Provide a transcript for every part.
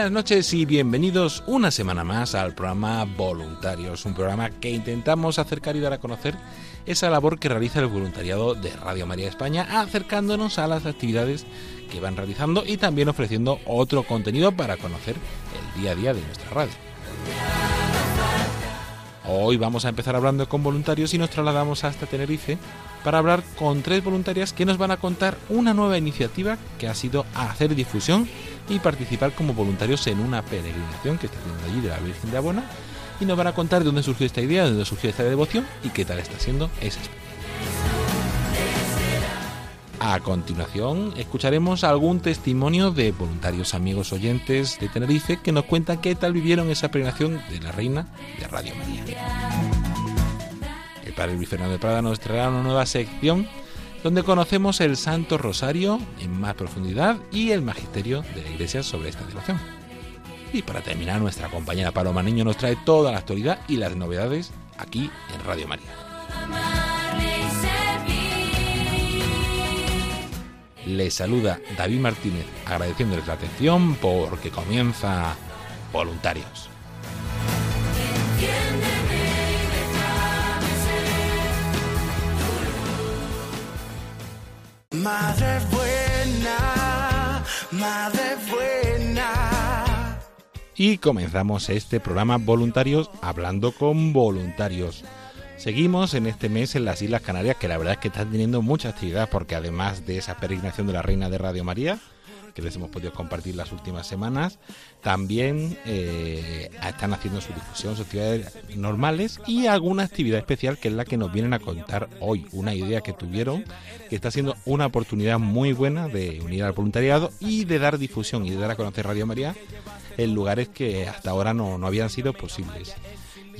Buenas noches y bienvenidos una semana más al programa Voluntarios, un programa que intentamos acercar y dar a conocer esa labor que realiza el voluntariado de Radio María España, acercándonos a las actividades que van realizando y también ofreciendo otro contenido para conocer el día a día de nuestra radio. Hoy vamos a empezar hablando con voluntarios y nos trasladamos hasta Tenerife para hablar con tres voluntarias que nos van a contar una nueva iniciativa que ha sido hacer difusión y participar como voluntarios en una peregrinación que está haciendo allí de la Virgen de Abona y nos van a contar de dónde surgió esta idea, de dónde surgió esta devoción y qué tal está siendo esa experiencia. A continuación, escucharemos algún testimonio de voluntarios amigos oyentes de Tenerife que nos cuentan qué tal vivieron esa peregrinación de la Reina de Radio María. El padre Luis Fernando de Prada nos traerá una nueva sección donde conocemos el Santo Rosario en más profundidad y el magisterio de la Iglesia sobre esta devoción. Y para terminar, nuestra compañera Paloma Niño nos trae toda la actualidad y las novedades aquí en Radio María. Les saluda David Martínez agradeciéndoles la atención porque comienza Voluntarios. Madre buena, madre buena. Y comenzamos este programa Voluntarios hablando con voluntarios. Seguimos en este mes en las Islas Canarias, que la verdad es que están teniendo mucha actividad, porque además de esa peregrinación de la Reina de Radio María, que les hemos podido compartir las últimas semanas, también eh, están haciendo su difusión, sus actividades normales y alguna actividad especial que es la que nos vienen a contar hoy. Una idea que tuvieron, que está siendo una oportunidad muy buena de unir al voluntariado y de dar difusión y de dar a conocer Radio María en lugares que hasta ahora no, no habían sido posibles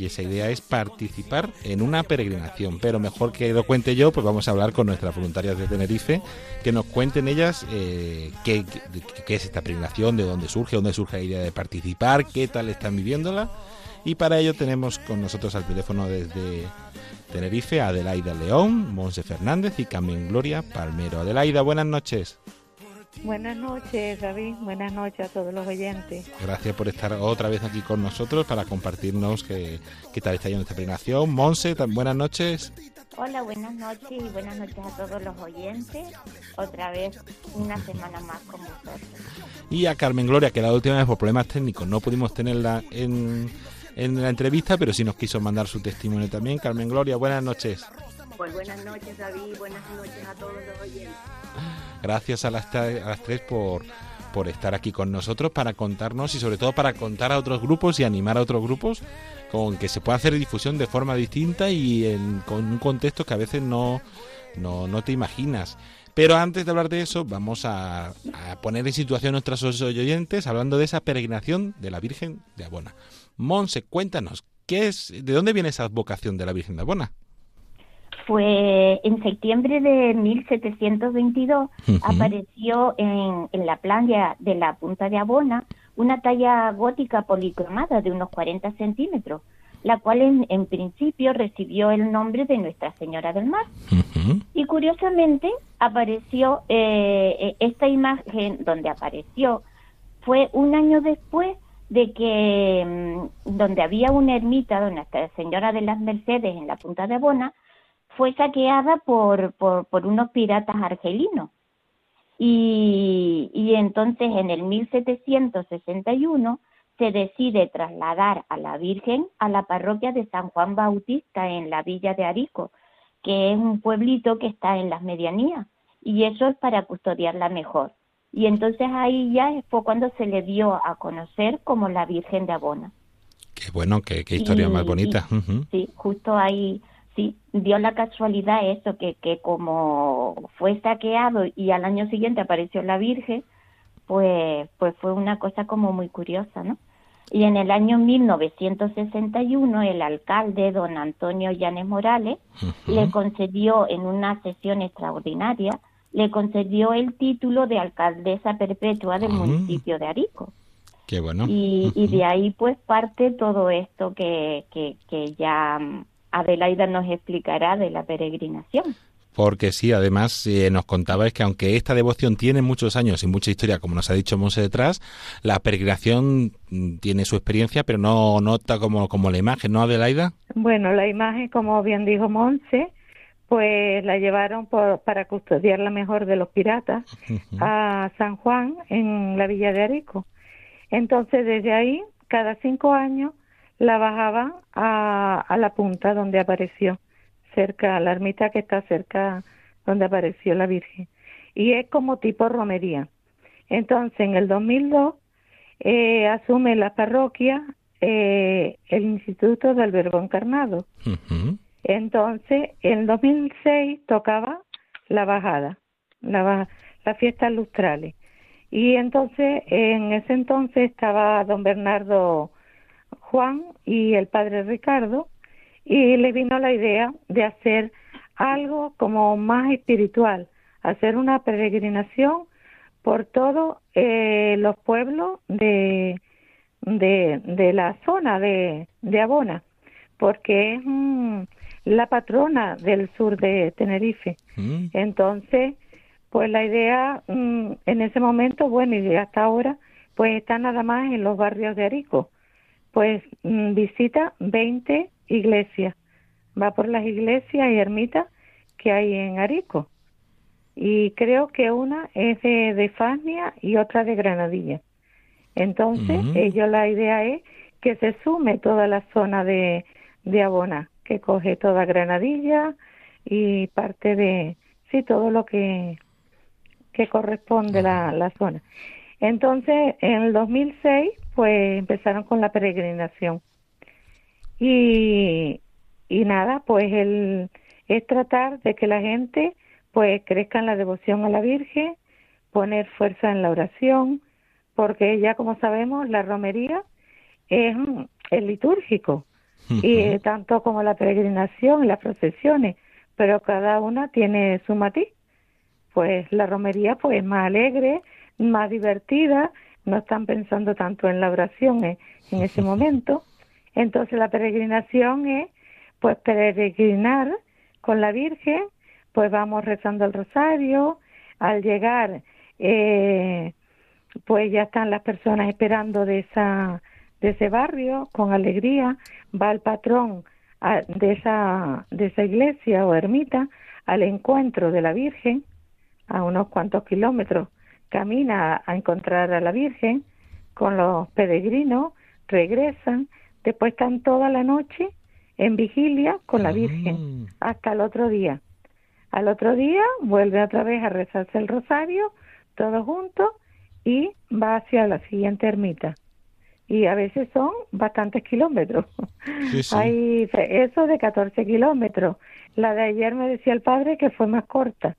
y esa idea es participar en una peregrinación. Pero mejor que lo cuente yo, pues vamos a hablar con nuestras voluntarias de Tenerife, que nos cuenten ellas eh, qué, es esta peregrinación, de dónde surge, dónde surge la idea de participar, qué tal están viviéndola. Y para ello tenemos con nosotros al teléfono desde Tenerife a Adelaida León, Monse Fernández y Carmen Gloria Palmero. Adelaida, buenas noches. Buenas noches, David. Buenas noches a todos los oyentes. Gracias por estar otra vez aquí con nosotros para compartirnos qué, qué tal está yendo esta peregrinación. Monse, buenas noches. Hola, buenas noches y buenas noches a todos los oyentes. Otra vez una semana más con vosotros. Y a Carmen Gloria, que la última vez por problemas técnicos no pudimos tenerla en, en la entrevista, pero sí nos quiso mandar su testimonio también. Carmen Gloria, buenas noches. Pues buenas noches, David. Buenas noches a todos los oyentes. Gracias a las, a las tres por, por estar aquí con nosotros para contarnos y sobre todo para contar a otros grupos y animar a otros grupos con que se pueda hacer difusión de forma distinta y en- con un contexto que a veces no, no, no te imaginas. Pero antes de hablar de eso, vamos a, a poner en situación a nuestros oyentes hablando de esa peregrinación de la Virgen de Abona. Monse, cuéntanos, ¿qué es, ¿de dónde viene esa vocación de la Virgen de Abona? Pues en septiembre de 1722 Ujú. apareció en, en la playa de la Punta de Abona una talla gótica policromada de unos 40 centímetros, la cual en, en principio recibió el nombre de Nuestra Señora del Mar. Y curiosamente apareció eh, eh, esta imagen donde apareció fue un año después de que mm, donde había una ermita de Nuestra Señora de las Mercedes en la Punta de Abona fue saqueada por, por, por unos piratas argelinos. Y, y entonces en el 1761 se decide trasladar a la Virgen a la parroquia de San Juan Bautista en la villa de Arico, que es un pueblito que está en las medianías, y eso es para custodiarla mejor. Y entonces ahí ya fue cuando se le dio a conocer como la Virgen de Abona. Qué bueno, qué, qué historia Y- más bonita. y-. Sí, justo ahí, sí, dio la casualidad eso, que, que como fue saqueado y al año siguiente apareció la Virgen, pues, pues fue una cosa como muy curiosa, ¿no? Y en el año 1961 el alcalde, don Antonio Llanes Morales, le concedió en una sesión extraordinaria, le concedió el título de alcaldesa perpetua del municipio de Arico. Qué bueno. Y, y de ahí pues parte todo esto que, que, que ya Adelaida nos explicará de la peregrinación. Porque sí, además eh, nos contabais que aunque esta devoción tiene muchos años y mucha historia, como nos ha dicho Monse detrás, la peregrinación mm, tiene su experiencia, pero no nota como, como la imagen, ¿no, Adelaida? Bueno, la imagen, como bien dijo Monse, pues la llevaron por, para custodiarla mejor de los piratas a San Juan en la villa de Arico. Entonces, desde ahí, cada cinco años, la bajaban a, a la punta donde apareció, cerca, la ermita que está cerca donde apareció la Virgen. Y es como tipo romería. Entonces, en el 2002, eh, asume la parroquia eh, el Instituto del Verbo Encarnado. Entonces, en 2006 tocaba la bajada, la, ba- las fiestas lustrales. Y entonces, en ese entonces estaba don Bernardo Juan y el padre Ricardo, y le vino la idea de hacer algo como más espiritual, hacer una peregrinación por todos eh, los pueblos de, de, de la zona de, de Abona, porque es mm, la patrona del sur de Tenerife. Mm. Entonces, pues la idea mm, en ese momento, bueno, y hasta ahora, pues está nada más en los barrios de Arico. Pues mm, visita 20 iglesias, va por las iglesias y ermitas que hay en Arico. Y creo que una es de, de Fasnia y otra de Granadilla. Entonces, ellos la idea es que se sume toda la zona de, de Abona, que coge toda Granadilla y parte de, sí, todo lo que, que corresponde la, la zona. Entonces, en el 2006, pues empezaron con la peregrinación. Y, y nada, pues el, es tratar de que la gente pues crezca en la devoción a la Virgen, poner fuerza en la oración, porque ya como sabemos, la romería es, mm, es litúrgico, y eh, tanto como la peregrinación y las procesiones, pero cada una tiene su matiz. Pues la romería pues es más alegre, más divertida, no están pensando tanto en la oración en, en ese momento. Entonces la peregrinación es pues peregrinar con la Virgen, pues vamos rezando el rosario, al llegar eh, pues ya están las personas esperando de esa de ese barrio con alegría, va el patrón de esa de esa iglesia o ermita al encuentro de la Virgen a unos cuantos kilómetros, camina a, encontrar a la Virgen con los peregrinos, regresan, después están toda la noche en vigilia con la Virgen Mm. hasta el otro día. Al otro día vuelve otra vez a rezarse el rosario, todos juntos, y va hacia la siguiente ermita. Y a veces son bastantes kilómetros. Sí, sí. Hay eso de 14 kilómetros. La de ayer me decía el padre que fue más corta.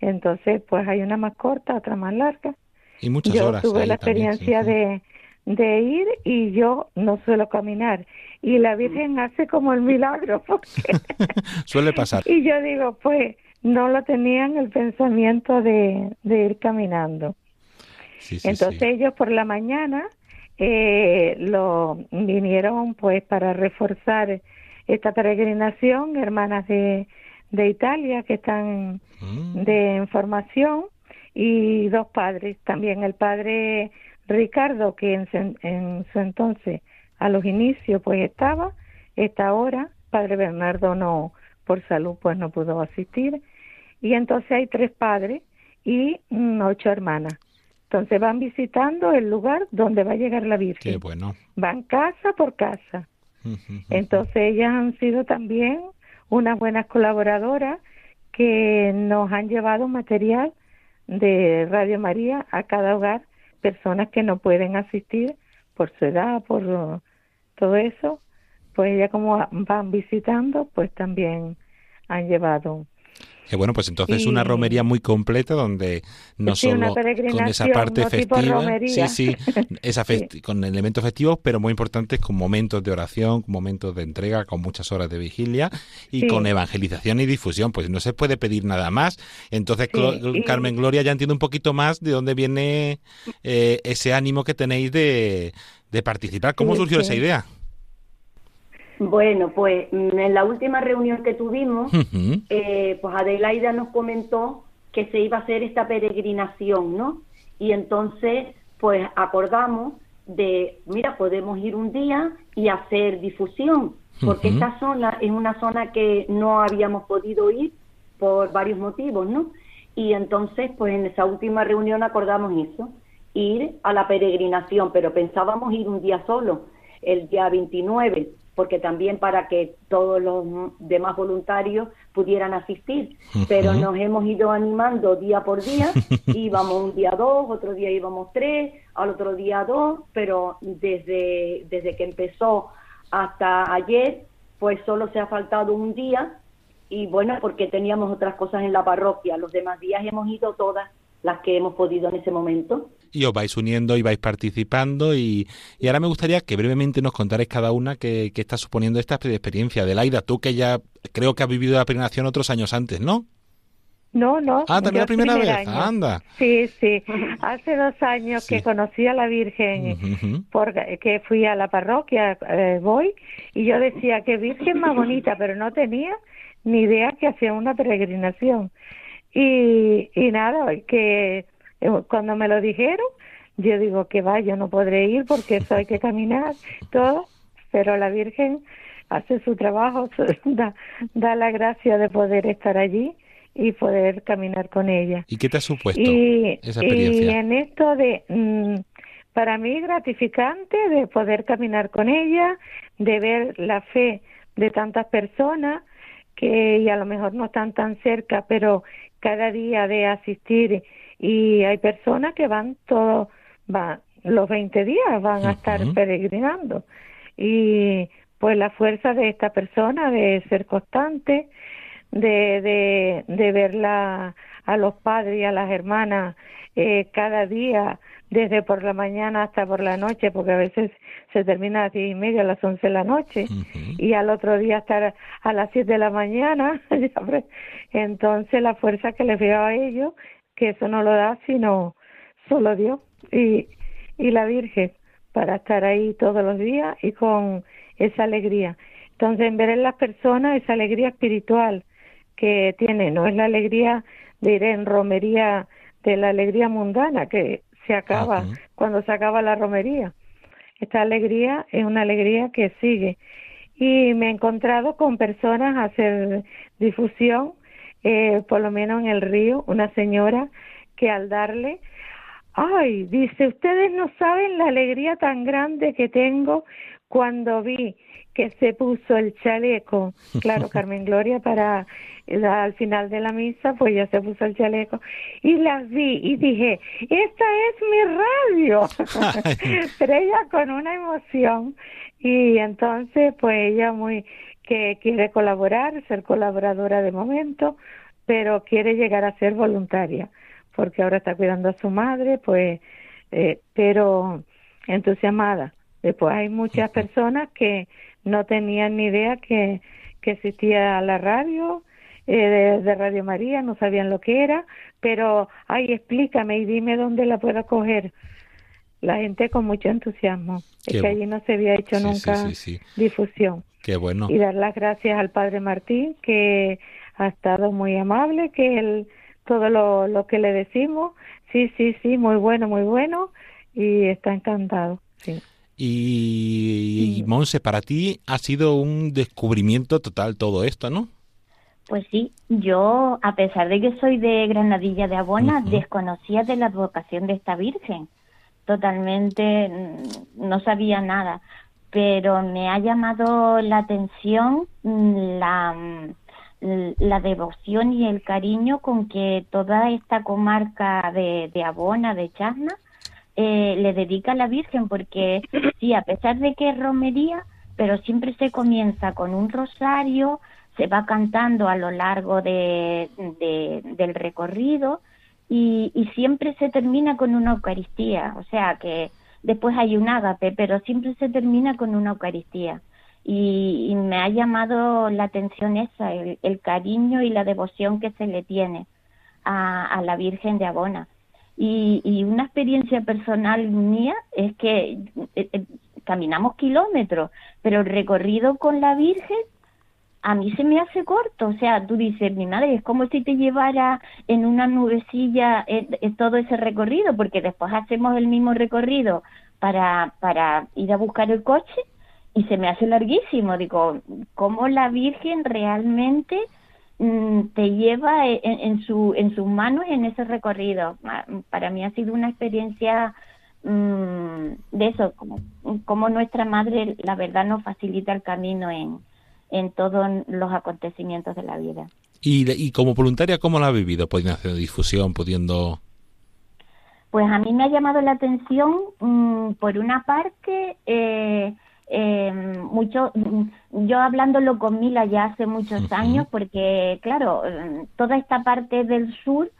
Entonces, pues hay una más corta, otra más larga. Y muchas yo horas. tuve la también, experiencia sí. de, de ir y yo no suelo caminar. Y la Virgen hace como el milagro. Porque Suele pasar. y yo digo, pues no lo tenían el pensamiento de, de ir caminando. Sí, Entonces ellos por la mañana eh, lo vinieron pues para reforzar esta peregrinación hermanas de, de Italia que están Mm. de formación y dos padres. También el padre Ricardo que en, su- en su entonces a los inicios pues estaba está ahora. Padre Bernardo no por salud pues no pudo asistir. Y entonces hay tres padres y mm, ocho hermanas. Entonces van visitando el lugar donde va a llegar la Virgen. Qué bueno. van casa por casa. Entonces ellas han sido también unas buenas colaboradoras que nos han llevado material de Radio María a cada hogar, personas que no pueden asistir por su edad, por todo eso, pues ellas como van visitando, pues también han llevado Que bueno, pues entonces Y- una romería muy completa donde no Sí, solo con esa parte no festiva, sí, sí, esa festi- con elementos festivos, pero muy importantes con momentos de oración, con momentos de entrega, con muchas horas de vigilia y Sí. con evangelización y difusión. Pues no se puede pedir nada más. Entonces, Sí, y- Carmen Gloria ya entiende un poquito más de dónde viene eh, ese ánimo que tenéis de, de participar. ¿Cómo Sí, surgió sí. esa idea? Bueno, pues mm, en la última reunión que tuvimos, eh, pues Adelaida nos comentó que se iba a hacer esta peregrinación, ¿no? Y entonces, pues acordamos de, mira, podemos ir un día y hacer difusión, porque esta zona es una zona que no habíamos podido ir por varios motivos, ¿no? Y entonces, pues en esa última reunión acordamos eso, ir a la peregrinación, pero pensábamos ir un día solo, el día 29, porque también para que todos los demás voluntarios pudieran asistir. Pero nos hemos ido animando día por día, íbamos un día dos, otro día íbamos tres, al otro día dos, pero desde, desde que empezó hasta ayer, pues solo se ha faltado un día y bueno, porque teníamos otras cosas en la parroquia. Los demás días hemos ido todas las que hemos podido en ese momento. Y os vais uniendo y vais participando y, y ahora me gustaría que brevemente nos contarais cada una qué, qué está suponiendo esta experiencia. Adelaida, tú que ya creo que has vivido la peregrinación otros años antes, ¿no? No, no. Ah, también la primera primer vez. año. Anda. Sí, sí. Hace dos años Sí. que conocí a la Virgen, porque que fui a la parroquia, eh, voy, y yo decía que Virgen más bonita, pero no tenía ni idea que hacía una peregrinación. Y, y nada, que cuando me lo dijeron, yo digo que va, yo no podré ir porque eso hay que caminar, todo, pero la Virgen hace su trabajo, da, da la gracia de poder estar allí y poder caminar con ella. ¿Y qué te ha supuesto Y, esa y experiencia? en esto de, mm, para mí gratificante de poder caminar con ella, de ver la fe de tantas personas que y a lo mejor no están tan cerca, pero cada día de asistir y hay personas que van todos, van, los 20 días van a estar peregrinando y pues la fuerza de esta persona de ser constante, de, de, de verla a los padres y a las hermanas eh, cada día, desde por la mañana hasta por la noche, porque a veces se termina a las diez y media, a las once de la noche, y al otro día estar a las siete de la mañana. ves. Entonces la fuerza que les veo a ellos, que eso no lo da sino solo Dios y, y la Virgen, para estar ahí todos los días y con esa alegría. Entonces, en ver en las personas esa alegría espiritual que tiene, no es la alegría de ir en romería, de la alegría mundana que se acaba Ajá. cuando se acaba la romería. Esta alegría es una alegría que sigue. Y me he encontrado con personas a hacer difusión, eh, por lo menos en el río, una señora que al darle, ay, dice, ustedes no saben la alegría tan grande que tengo cuando vi que se puso el chaleco. Claro, Carmen Gloria para la- al final de la misa, pues ya se puso el chaleco y las vi y dije, esta es mi radio. Pero ella con una emoción y entonces pues ella muy que quiere colaborar, ser colaboradora de momento, pero quiere llegar a ser voluntaria porque ahora está cuidando a su madre, pues, eh, pero entusiasmada. Después hay muchas personas que no tenían ni idea que, que existía la radio, eh, de, de Radio María, no sabían lo que era, pero, ay, explícame y dime dónde la puedo coger. la gente con mucho entusiasmo. Qué es que allí no se había hecho sí, nunca sí, sí. difusión. Qué bueno. Y dar las gracias al Padre Martín, que ha estado muy amable, que él, todo lo, lo que le decimos, sí, sí, sí, muy bueno, muy bueno, y está encantado, sí. Y, y Monse, para ti ha sido un descubrimiento total todo esto, ¿no? Pues sí, yo, a pesar de que soy de Granadilla de Abona, desconocía de la advocación de esta Virgen. Totalmente mm, no sabía nada. Pero me ha llamado la atención mm, la, mm, la devoción y el cariño con que toda esta comarca de, de Abona, de Chasna, eh, le dedica a la Virgen, porque sí, a pesar de que es romería, pero siempre se comienza con un rosario, se va cantando a lo largo de, de- del recorrido y, y siempre se termina con una Eucaristía, o sea que después hay un ágape, pero siempre se termina con una Eucaristía. Y, me ha llamado la atención esa, el, el cariño y la devoción que se le tiene a, a la Virgen de Abona. Y, y una experiencia personal mía es que eh, eh, caminamos kilómetros, pero el recorrido con la Virgen a mí se me hace corto. O sea, tú dices, mi madre, es como si te llevara en una nubecilla eh, eh, todo ese recorrido, porque después hacemos el mismo recorrido para, para ir a buscar el coche y se me hace larguísimo. Digo, ¿cómo la Virgen realmente mm, te lleva en, en su, en sus manos en ese recorrido? Ma- Para mí ha sido una experiencia mm, de eso, como, como nuestra madre, la verdad, nos facilita el camino en, en todos los acontecimientos de la vida. Y, y como voluntaria, ¿cómo lo ha vivido? Pudiendo hacer difusión, pudiendo... Pues a mí me ha llamado la atención, mm, por una parte, eh, eh, mucho, mm, yo hablándolo con Mila ya hace muchos años, porque claro, mm, toda esta parte del sur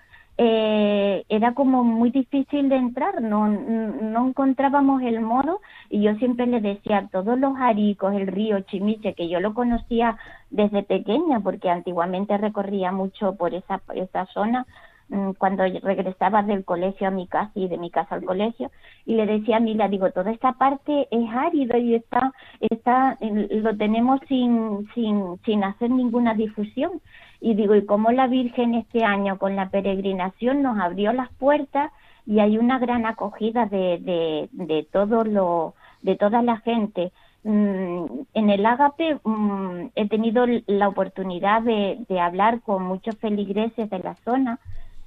eh, era como muy difícil de entrar, no, no encontrábamos el modo y yo siempre le decía a todos los aricos, el río Chimiche, que yo lo conocía desde pequeña, porque antiguamente recorría mucho por esa, esa zona, mm, cuando regresaba del colegio a mi casa y de mi casa al colegio y le decía a Mila, digo, toda esta parte es árido y está, está, lo tenemos sin, sin, sin hacer ninguna difusión. Y digo, y cómo la Virgen este año con la peregrinación nos abrió las puertas y hay una gran acogida de, de, de todo lo, de toda la gente. Mm, en el Ágape mm, he tenido la oportunidad de, de hablar con muchos feligreses de la zona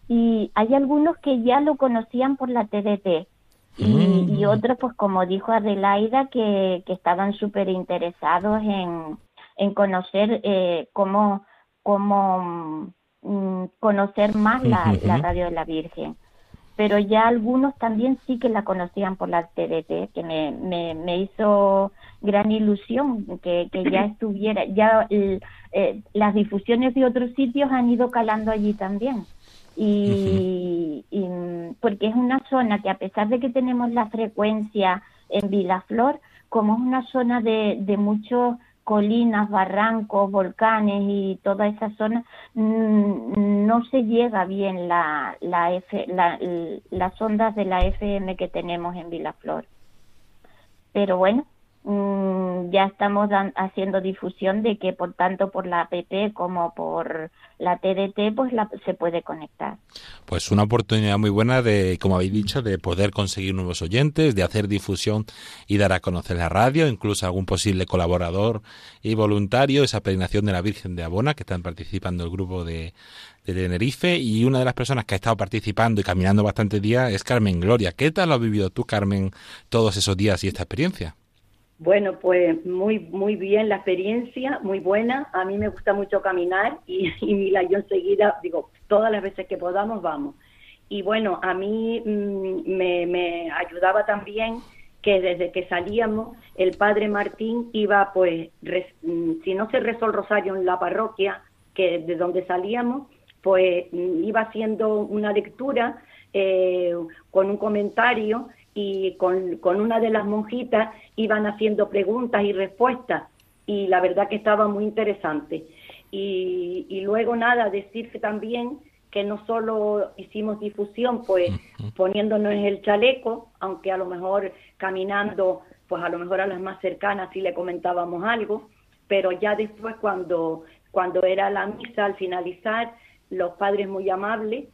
y hay algunos que ya lo conocían por la TDT y, Mm. y otros, pues como dijo Adelaida, que, que estaban súper interesados en, en conocer eh, cómo, cómo mm, conocer más la, la radio de la Virgen. Pero ya algunos también sí que la conocían por la TDT, que me, me, me hizo gran ilusión que, que ya estuviera, ya el- eh, las difusiones de otros sitios han ido calando allí también. Y, y, mm, porque es una zona que a pesar de que tenemos la frecuencia en Vilaflor, como es una zona de, de muchos colinas, barrancos, volcanes y toda esa zona, mm, no se llega bien la, la F, la- las ondas de la FM que tenemos en Vilaflor. Pero bueno, mm, ya estamos haciendo difusión de que por tanto por la APP como por la TDT pues la, se puede conectar. Pues una oportunidad muy buena de, como habéis dicho, de poder conseguir nuevos oyentes, de hacer difusión y dar a conocer la radio, incluso algún posible colaborador y voluntario, esa peregrinación de la Virgen de Abona, que están participando el grupo de, de Tenerife, y una de las personas que ha estado participando y caminando bastantes días es Carmen Gloria. ¿Qué tal lo has vivido tú, Carmen, todos esos días y esta experiencia? Bueno, pues muy muy bien la experiencia, muy buena. A mí me gusta mucho caminar y, y Mila, yo enseguida, digo, todas las veces que podamos, vamos. Y bueno, a mí mm, me, ayudaba también que desde que salíamos, el padre Martín iba, pues, mm, si no se rezó el rosario en la parroquia, que de donde salíamos, pues mm, iba haciendo una lectura eh, con un comentario y con, con una de las monjitas iban haciendo preguntas y respuestas y la verdad que estaba muy interesante. Y, y luego nada, decirte también que no solo hicimos difusión, pues poniéndonos el chaleco, aunque a lo mejor caminando, pues a lo mejor a las más cercanas sí le comentábamos algo, pero ya después cuando, cuando era la misa, al finalizar, los padres muy amables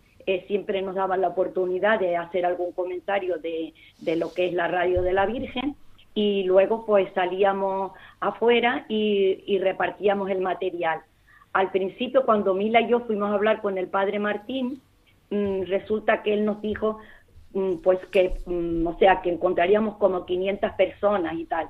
siempre nos daban la oportunidad de hacer algún comentario de, de lo que es la radio de la Virgen y luego pues salíamos afuera y, y repartíamos el material. Al principio, cuando Mila y yo fuimos a hablar con el padre Martín, mm, resulta que él nos dijo, mm, pues que, mm, o sea, que encontraríamos como 500 personas y tal.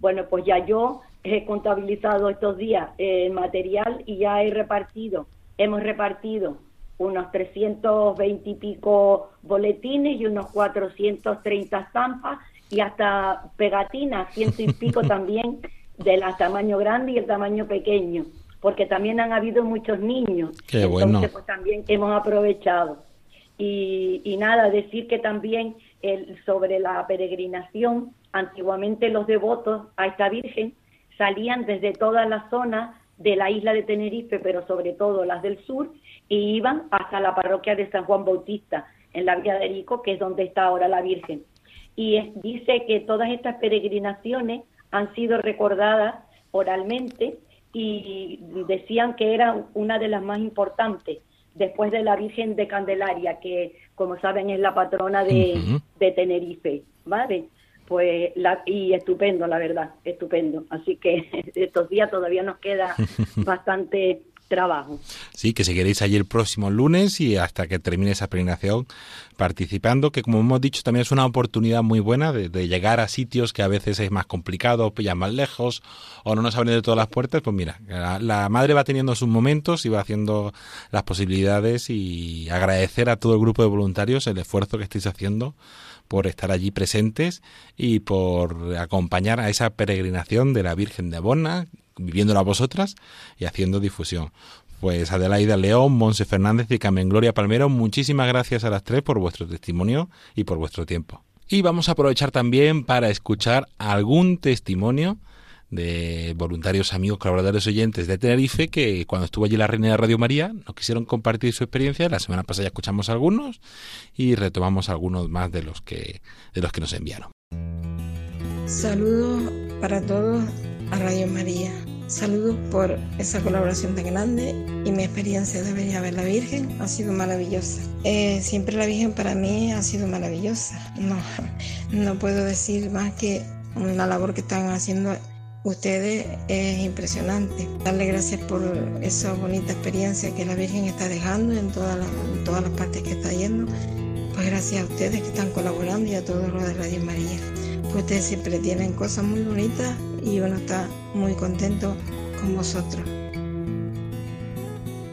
Bueno, pues ya yo he contabilizado estos días eh, el material y ya he repartido, hemos repartido unos 320 y pico boletines y unos 430 estampas y hasta pegatinas, ciento y pico también del tamaño grande y el tamaño pequeño porque también han habido muchos niños. Qué Entonces, bueno. pues también hemos aprovechado. Y, y nada, decir que también el, sobre la peregrinación, antiguamente los devotos a esta Virgen salían desde todas las zonas de la isla de Tenerife, pero sobre todo las del sur, y iban hasta la parroquia de San Juan Bautista, en la Villa de Erico, que es donde está ahora la Virgen. Y es- dice que todas estas peregrinaciones han sido recordadas oralmente y decían que era una de las más importantes después de la Virgen de Candelaria, que como saben es la patrona de, de Tenerife, ¿vale? Pues, la, y estupendo, la verdad, estupendo. Así que estos días todavía nos queda bastante trabajo. Sí, que si queréis allí el próximo lunes y hasta que termine esa peregrinación participando, que como hemos dicho también es una oportunidad muy buena de, llegar a sitios que a veces es más complicado, pillan más lejos o no nos abren de todas las puertas, pues mira, la, madre va teniendo sus momentos y va haciendo las posibilidades y agradecer a todo el grupo de voluntarios el esfuerzo que estáis haciendo por estar allí presentes y por acompañar a esa peregrinación de la Virgen de Viviéndola vosotras y haciendo difusión. Pues Adelaida León, Monse Fernández y Carmen Gloria Palmero, muchísimas gracias a las tres por vuestro testimonio y por vuestro tiempo. Y vamos a aprovechar también para escuchar algún testimonio de voluntarios, amigos, colaboradores oyentes de Tenerife que cuando estuvo allí la reina de Radio María nos quisieron compartir su experiencia. La semana pasada ya escuchamos algunos y retomamos algunos más de los que de los que nos enviaron. Saludos para todos a Radio María. Saludos por esa colaboración tan grande y mi experiencia de venir a ver la Virgen ha sido maravillosa. Eh, siempre la Virgen para mí ha sido maravillosa. No, no puedo decir más que la labor que están haciendo ustedes es impresionante. Darle gracias por esa bonita experiencia que la Virgen está dejando en todas las, todas las partes que está yendo. Pues gracias a ustedes que están colaborando y a todos los de Radio María. Ustedes siempre tienen cosas muy bonitas y uno está muy contento con vosotros.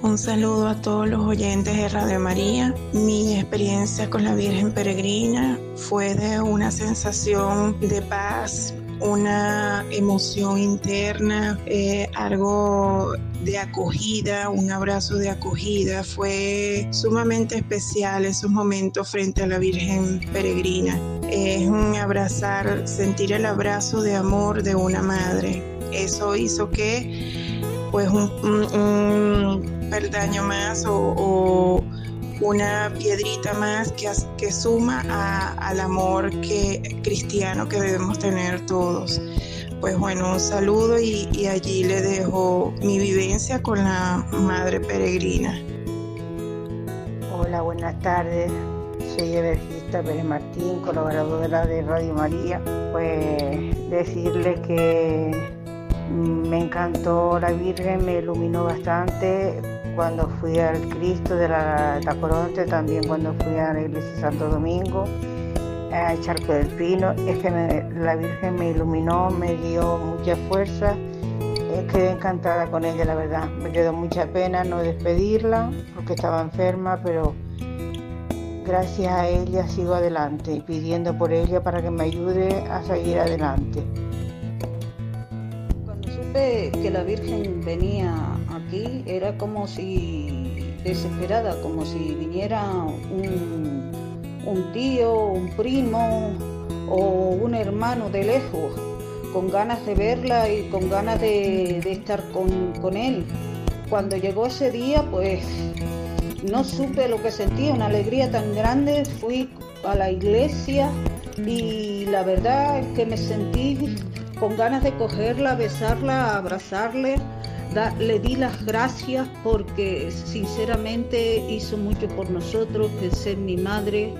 Un saludo a todos los oyentes de Radio María. Mi experiencia con la Virgen Peregrina fue de una sensación de paz, una emoción interna, eh, algo de acogida, un abrazo de acogida. Fue sumamente especial esos momentos frente a la Virgen Peregrina. Es un abrazar, sentir el abrazo de amor de una madre. Eso hizo que pues un, un, más o, una piedrita más que, que suma a, al amor que, cristiano que debemos tener todos. Pues bueno, un saludo y, y allí le dejo mi vivencia con la Madre Peregrina. Hola, buenas tardes. Soy Evergista Pérez Martín, colaboradora de Radio María. Pues decirle que me encantó la Virgen, me iluminó bastante cuando fui al Cristo de la Tacoronte, también cuando fui a la iglesia de Santo Domingo, a Charco del Pino. Es que la Virgen me iluminó, me dio mucha fuerza. Eh, quedé encantada con ella, la verdad. Me quedó mucha pena no despedirla porque estaba enferma, pero gracias a ella sigo adelante, pidiendo por ella para que me ayude a seguir adelante que la Virgen venía aquí era como si desesperada, como si viniera un, tío, un primo o un hermano de lejos, con ganas de verla y con ganas de, estar con, él. Cuando llegó ese día, pues no supe lo que sentía, una alegría tan grande. Fui a la iglesia y la verdad que me sentí con ganas de cogerla, besarla, abrazarle. Le di las gracias porque sinceramente hizo mucho por nosotros, pensé en mi madre,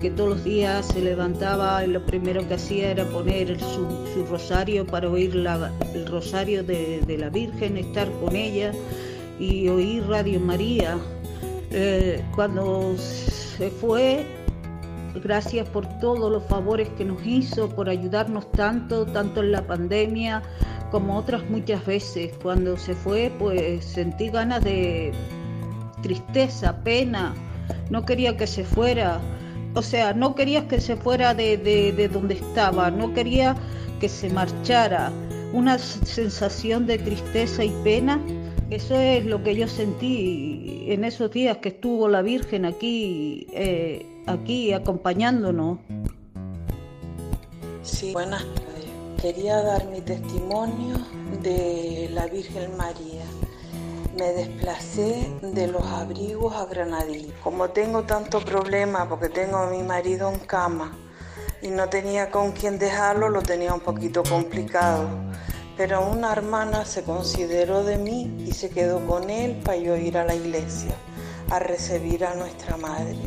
que todos los días se levantaba y lo primero que hacía era poner su, rosario para oír el rosario de, la Virgen, estar con ella y oír Radio María. Eh, cuando se fue, gracias por todos los favores que nos hizo, por ayudarnos tanto, tanto en la pandemia como otras muchas veces. Cuando se fue, pues sentí ganas de tristeza, pena, no quería que se fuera o sea, no quería que se fuera de, donde estaba, no quería que se marchara. Una sensación de tristeza y pena, eso es lo que yo sentí en esos días que estuvo la Virgen aquí, eh, aquí acompañándonos. Sí, buenas tardes. Quería dar mi testimonio de la Virgen María me desplacé de los abrigos a Granadillo. Como tengo tanto problema porque tengo a mi marido en cama y no tenía con quién dejarlo, lo tenía un poquito complicado. Pero una hermana se consideró de mí y se quedó con él para yo ir a la iglesia a recibir a nuestra madre.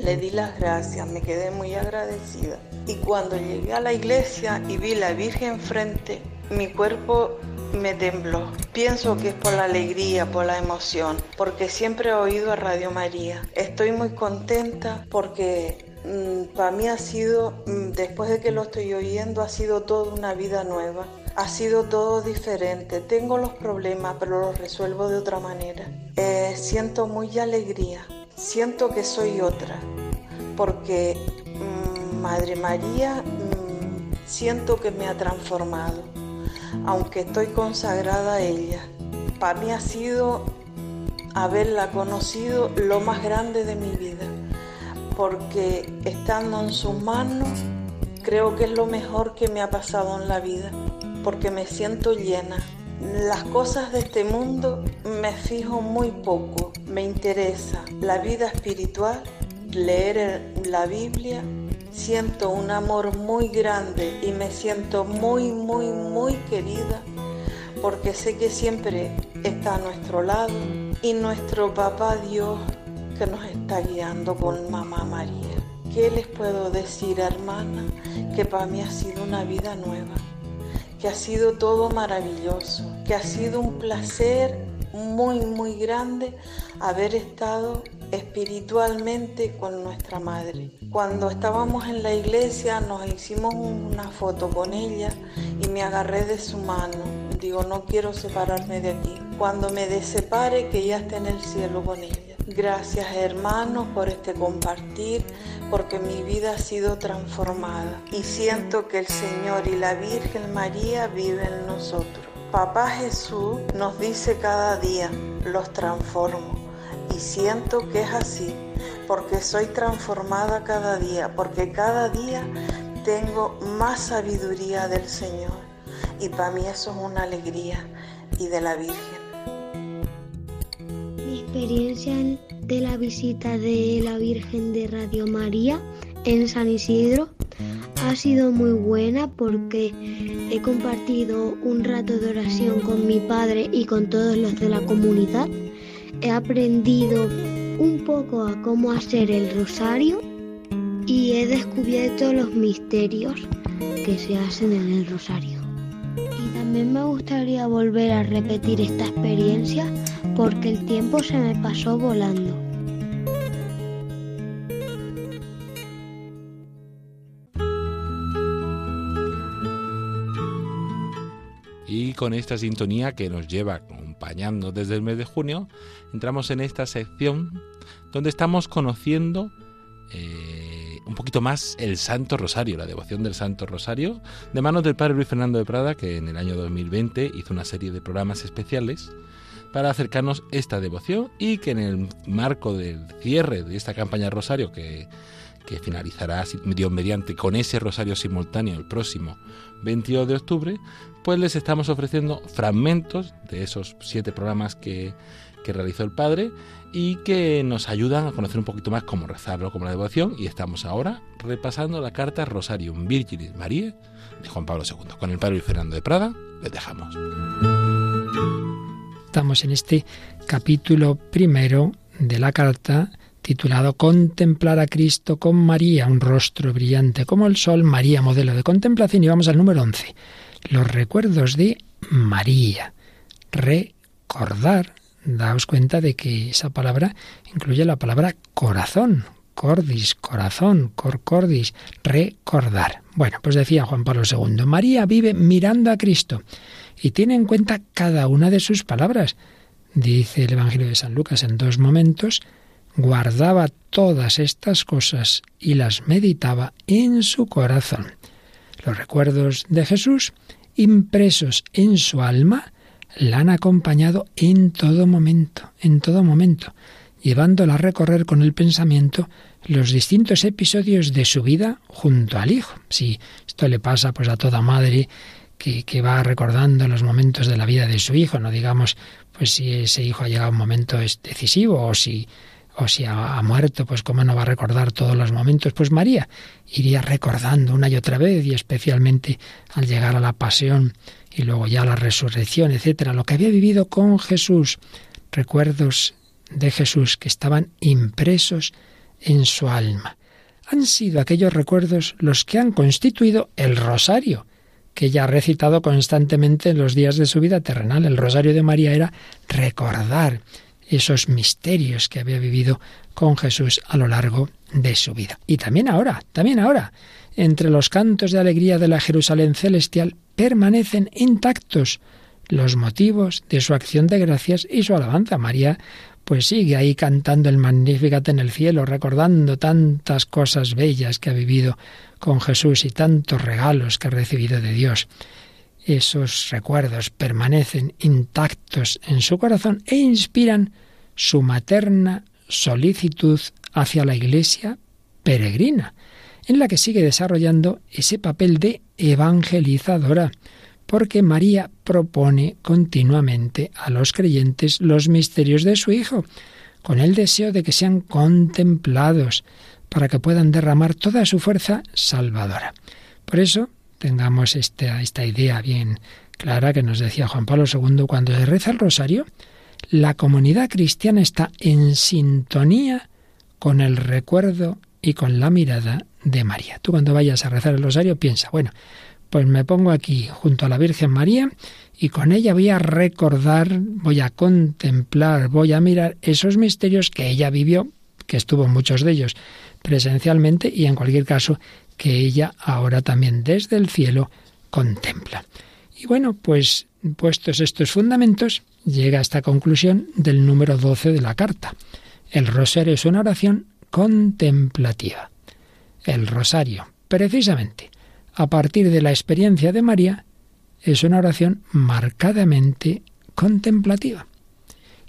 Le di las gracias, me quedé muy agradecida. Y cuando llegué a la iglesia y vi la Virgen frente, mi cuerpo me tembló. Pienso que es por la alegría, por la emoción, porque siempre he oído a Radio María. Estoy muy contenta porque mm, para mí ha sido, mm, después de que lo estoy oyendo, ha sido toda una vida nueva. Ha sido todo diferente. Tengo los problemas, pero los resuelvo de otra manera. Eh, siento muy alegría. Siento que soy otra. Porque mm, Madre María siento que me ha transformado aunque estoy consagrada a ella. Para mí ha sido haberla conocido lo más grande de mi vida, porque estando en sus manos creo que es lo mejor que me ha pasado en la vida, porque me siento llena. Las cosas de este mundo me fijo muy poco, me interesa la vida espiritual, leer la Biblia siento un amor muy grande y me siento muy, muy, muy querida porque sé que siempre está a nuestro lado y nuestro papá Dios que nos está guiando con mamá María. ¿Qué les puedo decir, hermana? Que para mí ha sido una vida nueva, que ha sido todo maravilloso, que ha sido un placer muy, muy grande haber estado espiritualmente con nuestra madre. Cuando estábamos en la iglesia nos hicimos una foto con ella y me agarré de su mano. Digo, no quiero separarme de aquí. Cuando me desepare, que ella esté en el cielo con ella. Gracias hermanos por este compartir, porque mi vida ha sido transformada y siento que el Señor y la Virgen María viven en nosotros. Papá Jesús nos dice cada día, los transformo y siento que es así, porque soy transformada cada día, porque cada día tengo más sabiduría del Señor y para mí eso es una alegría y de la Virgen. Mi experiencia de la visita de la Virgen de Radio María en San Isidro ha sido muy buena porque he compartido un rato de oración con mi padre y con todos los de la comunidad. He aprendido un poco a cómo hacer el rosario y he descubierto los misterios que se hacen en el rosario. Y también me gustaría volver a repetir esta experiencia porque el tiempo se me pasó volando. con esta sintonía que nos lleva acompañando desde el mes de junio, entramos en esta sección donde estamos conociendo eh, un poquito más el Santo Rosario, la devoción del Santo Rosario, de manos del Padre Luis Fernando de Prada, que en el año 2020 hizo una serie de programas especiales para acercarnos esta devoción y que en el marco del cierre de esta campaña Rosario que que finalizará Dios mediante con ese rosario simultáneo el próximo 22 de octubre, pues les estamos ofreciendo fragmentos de esos siete programas que que realizó el Padre y que nos ayudan a conocer un poquito más cómo rezarlo, como la devoción. Y estamos ahora repasando la carta Rosarium Virginis Marie de Juan Pablo II. Con el Padre Luis Fernando de Prada les dejamos. Estamos en este capítulo primero de la carta titulado Contemplar a Cristo con María, un rostro brillante como el sol, María modelo de contemplación y vamos al número 11. Los recuerdos de María. Recordar. Daos cuenta de que esa palabra incluye la palabra corazón, cordis, corazón, cor cordis, recordar. Bueno, pues decía Juan Pablo II, María vive mirando a Cristo y tiene en cuenta cada una de sus palabras. Dice el Evangelio de San Lucas en dos momentos, guardaba todas estas cosas y las meditaba en su corazón. Los recuerdos de Jesús, impresos en su alma, la han acompañado en todo momento, en todo momento, llevándola a recorrer con el pensamiento los distintos episodios de su vida junto al Hijo. Si esto le pasa pues a toda madre que, que, va recordando los momentos de la vida de su hijo, no digamos pues si ese hijo ha llegado a un momento decisivo o si o si ha, muerto, pues cómo no va a recordar todos los momentos. Pues María iría recordando una y otra vez, y especialmente al llegar a la pasión y luego ya a la resurrección, etcétera, lo que había vivido con Jesús, recuerdos de Jesús que estaban impresos en su alma. Han sido aquellos recuerdos los que han constituido el rosario, que ella ha recitado constantemente en los días de su vida terrenal. El rosario de María era recordar esos misterios que había vivido con Jesús a lo largo de su vida. Y también ahora, también ahora, entre los cantos de alegría de la Jerusalén celestial permanecen intactos los motivos de su acción de gracias y su alabanza. María pues sigue ahí cantando el Magnificat en el cielo, recordando tantas cosas bellas que ha vivido con Jesús y tantos regalos que ha recibido de Dios esos recuerdos permanecen intactos en su corazón e inspiran su materna solicitud hacia la Iglesia peregrina, en la que sigue desarrollando ese papel de evangelizadora, porque María propone continuamente a los creyentes los misterios de su Hijo, con el deseo de que sean contemplados, para que puedan derramar toda su fuerza salvadora. Por eso, tengamos esta, esta idea bien clara que nos decía Juan Pablo II cuando se reza el rosario, la comunidad cristiana está en sintonía con el recuerdo y con la mirada de María. Tú cuando vayas a rezar el rosario piensa, bueno, pues me pongo aquí junto a la Virgen María y con ella voy a recordar, voy a contemplar, voy a mirar esos misterios que ella vivió, que estuvo muchos de ellos presencialmente y en cualquier caso que ella ahora también desde el cielo contempla. Y bueno, pues puestos estos fundamentos, llega a esta conclusión del número 12 de la carta. El rosario es una oración contemplativa. El rosario, precisamente, a partir de la experiencia de María, es una oración marcadamente contemplativa.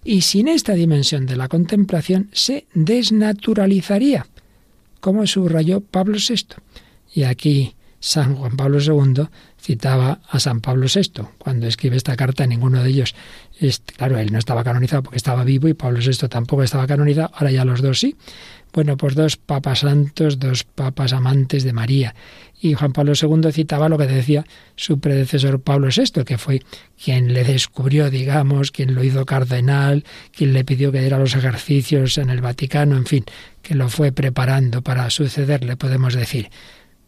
Y sin esta dimensión de la contemplación se desnaturalizaría, como subrayó Pablo VI. Y aquí San Juan Pablo II citaba a San Pablo VI. Cuando escribe esta carta, ninguno de ellos, claro, él no estaba canonizado porque estaba vivo y Pablo VI tampoco estaba canonizado, ahora ya los dos sí. Bueno, pues dos papas santos, dos papas amantes de María. Y Juan Pablo II citaba lo que decía su predecesor Pablo VI, que fue quien le descubrió, digamos, quien lo hizo cardenal, quien le pidió que diera los ejercicios en el Vaticano, en fin, que lo fue preparando para sucederle, podemos decir.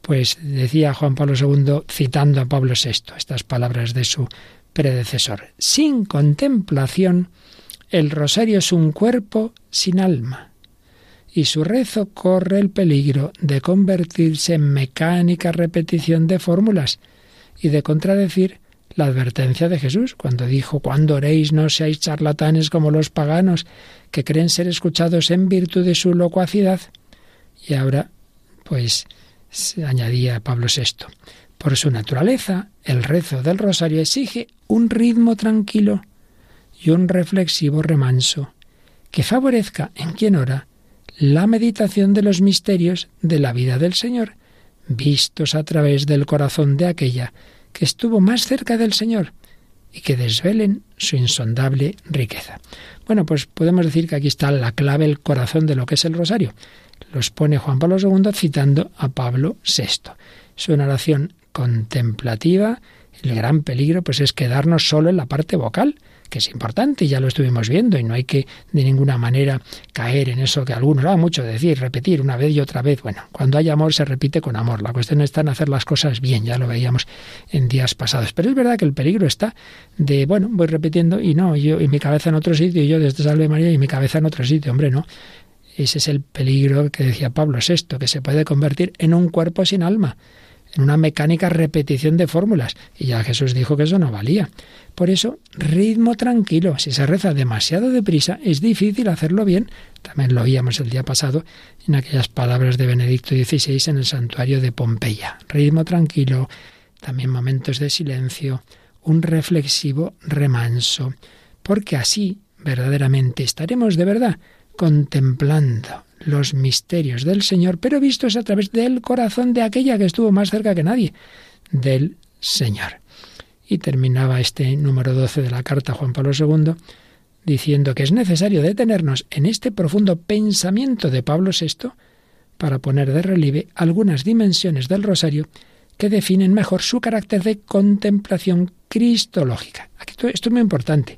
Pues decía Juan Pablo II, citando a Pablo VI, estas palabras de su predecesor. Sin contemplación, el rosario es un cuerpo sin alma y su rezo corre el peligro de convertirse en mecánica repetición de fórmulas y de contradecir la advertencia de Jesús cuando dijo, cuando oréis no seáis charlatanes como los paganos que creen ser escuchados en virtud de su locuacidad. Y ahora, pues, añadía Pablo VI, por su naturaleza, el rezo del rosario exige un ritmo tranquilo y un reflexivo remanso que favorezca en quien ora la meditación de los misterios de la vida del Señor, vistos a través del corazón de aquella que estuvo más cerca del Señor, y que desvelen su insondable riqueza. Bueno, pues podemos decir que aquí está la clave, el corazón de lo que es el rosario. Los pone Juan Pablo II citando a Pablo VI. Es una oración contemplativa. El gran peligro pues es quedarnos solo en la parte vocal, que es importante, ya lo estuvimos viendo, y no hay que de ninguna manera caer en eso que algunos va mucho decir, repetir una vez y otra vez. Bueno, cuando hay amor se repite con amor. La cuestión está en hacer las cosas bien, ya lo veíamos en días pasados. Pero es verdad que el peligro está de, bueno, voy repitiendo y no, yo y mi cabeza en otro sitio, y yo desde Salve María y mi cabeza en otro sitio, hombre, no. Ese es el peligro que decía Pablo VI, que se puede convertir en un cuerpo sin alma en una mecánica repetición de fórmulas. Y ya Jesús dijo que eso no valía. Por eso, ritmo tranquilo. Si se reza demasiado deprisa, es difícil hacerlo bien. También lo oíamos el día pasado en aquellas palabras de Benedicto XVI en el santuario de Pompeya. Ritmo tranquilo, también momentos de silencio, un reflexivo remanso, porque así verdaderamente estaremos de verdad contemplando los misterios del Señor, pero vistos a través del corazón de aquella que estuvo más cerca que nadie, del Señor. Y terminaba este número 12 de la carta Juan Pablo II diciendo que es necesario detenernos en este profundo pensamiento de Pablo VI para poner de relieve algunas dimensiones del rosario que definen mejor su carácter de contemplación cristológica. Aquí esto es muy importante.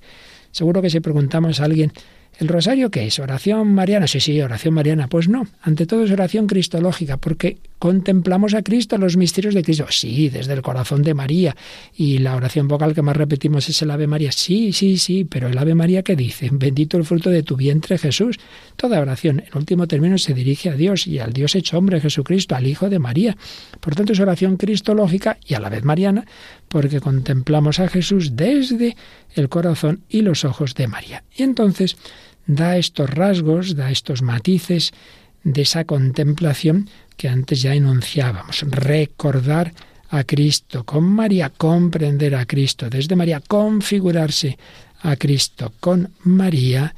Seguro que si preguntamos a alguien ¿El rosario qué es? ¿Oración mariana? Sí, sí, oración mariana. Pues no, ante todo es oración cristológica, porque contemplamos a Cristo, los misterios de Cristo. Sí, desde el corazón de María. Y la oración vocal que más repetimos es el Ave María. Sí, sí, sí, pero el Ave María ¿qué dice? Bendito el fruto de tu vientre Jesús. Toda oración, en último término, se dirige a Dios y al Dios hecho hombre Jesucristo, al Hijo de María. Por tanto, es oración cristológica y a la vez mariana, porque contemplamos a Jesús desde el corazón y los ojos de María. Y entonces da estos rasgos, da estos matices de esa contemplación que antes ya enunciábamos. Recordar a Cristo con María, comprender a Cristo desde María, configurarse a Cristo con María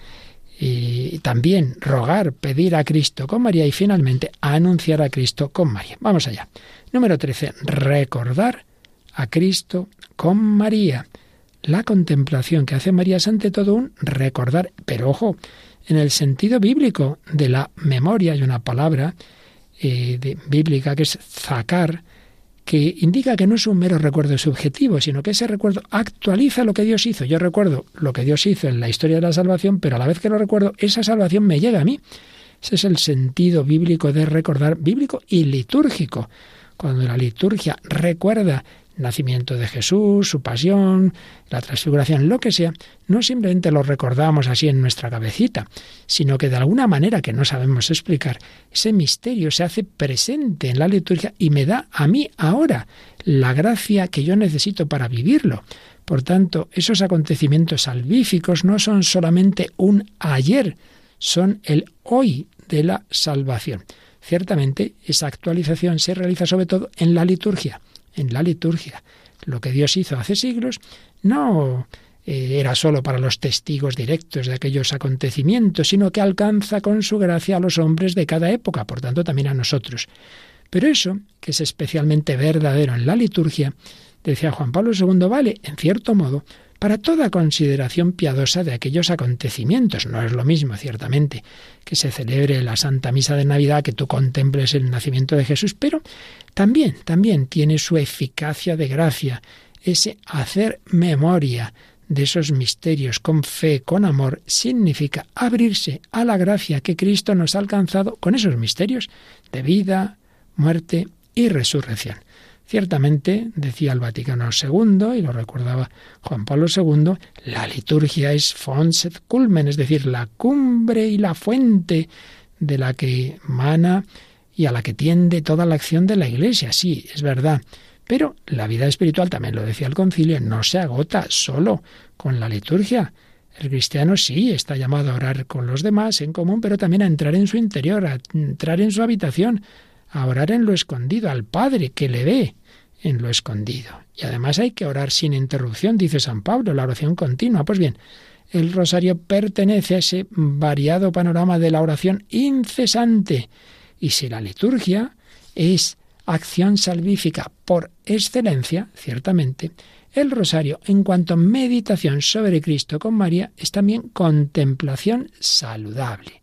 y también rogar, pedir a Cristo con María y finalmente anunciar a Cristo con María. Vamos allá. Número 13. Recordar a Cristo con María. La contemplación que hace María es ante todo un recordar, pero ojo, en el sentido bíblico de la memoria hay una palabra eh, bíblica que es zacar, que indica que no es un mero recuerdo subjetivo, sino que ese recuerdo actualiza lo que Dios hizo. Yo recuerdo lo que Dios hizo en la historia de la salvación, pero a la vez que lo recuerdo, esa salvación me llega a mí. Ese es el sentido bíblico de recordar, bíblico y litúrgico. Cuando la liturgia recuerda nacimiento de Jesús, su pasión, la transfiguración, lo que sea, no simplemente lo recordamos así en nuestra cabecita, sino que de alguna manera que no sabemos explicar, ese misterio se hace presente en la liturgia y me da a mí ahora la gracia que yo necesito para vivirlo. Por tanto, esos acontecimientos salvíficos no son solamente un ayer, son el hoy de la salvación. Ciertamente, esa actualización se realiza sobre todo en la liturgia en la liturgia. Lo que Dios hizo hace siglos no eh, era sólo para los testigos directos de aquellos acontecimientos, sino que alcanza con su gracia a los hombres de cada época, por tanto también a nosotros. Pero eso, que es especialmente verdadero en la liturgia, decía Juan Pablo II, vale, en cierto modo, para toda consideración piadosa de aquellos acontecimientos. No es lo mismo, ciertamente, que se celebre la Santa Misa de Navidad, que tú contemples el nacimiento de Jesús, pero también, también tiene su eficacia de gracia, ese hacer memoria de esos misterios con fe, con amor, significa abrirse a la gracia que Cristo nos ha alcanzado con esos misterios de vida, muerte y resurrección. Ciertamente, decía el Vaticano II, y lo recordaba Juan Pablo II, la liturgia es fons et culmen, es decir, la cumbre y la fuente de la que mana y a la que tiende toda la acción de la Iglesia. Sí, es verdad. Pero la vida espiritual, también lo decía el concilio, no se agota solo con la liturgia. El cristiano sí está llamado a orar con los demás en común, pero también a entrar en su interior, a entrar en su habitación, a orar en lo escondido, al Padre que le ve en lo escondido. Y además hay que orar sin interrupción, dice San Pablo, la oración continua. Pues bien, el rosario pertenece a ese variado panorama de la oración incesante. Y si la liturgia es acción salvífica por excelencia, ciertamente, El rosario, en cuanto a meditación sobre Cristo con María, es también contemplación saludable,